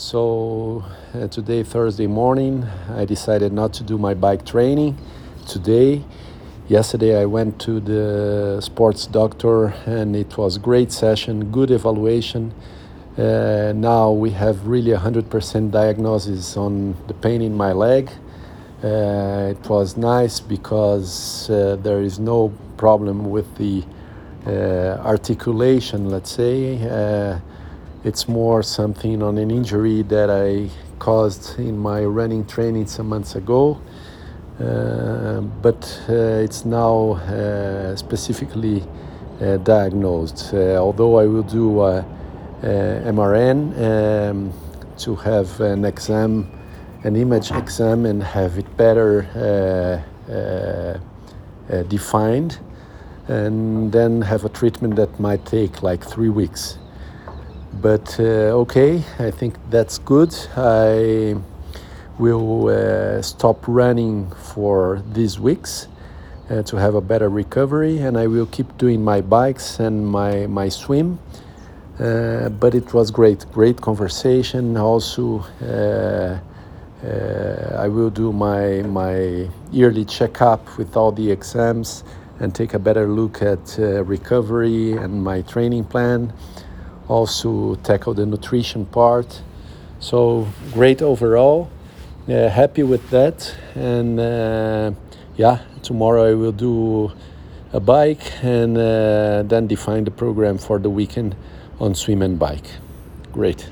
So uh, today, Thursday morning, I decided not to do my bike training today. Yesterday, I went to the sports doctor, and it was great session, good evaluation. Uh, now we have really 100% diagnosis on the pain in my leg. Uh, it was nice because uh, there is no problem with the uh, articulation, let's say. Uh, it's more something on an injury that I caused in my running training some months ago. Uh, but uh, it's now uh, specifically uh, diagnosed. Uh, although I will do a, a MRI um, to have an exam, an image exam, and have it better uh, defined, and then have a treatment that might take like three weeks. But uh, okay, I think that's good. I will uh, stop running for these weeks uh, to have a better recovery, and I will keep doing my bikes and my my swim. Uh, but it was great, great conversation. Also, uh, uh, I will do my my yearly checkup with all the exams and take a better look at recovery and my training plan also tackle the nutrition part. So great overall. Uh, happy with that. And uh, yeah, tomorrow I will do a bike and uh, then define the program for the weekend on swim and bike. Great.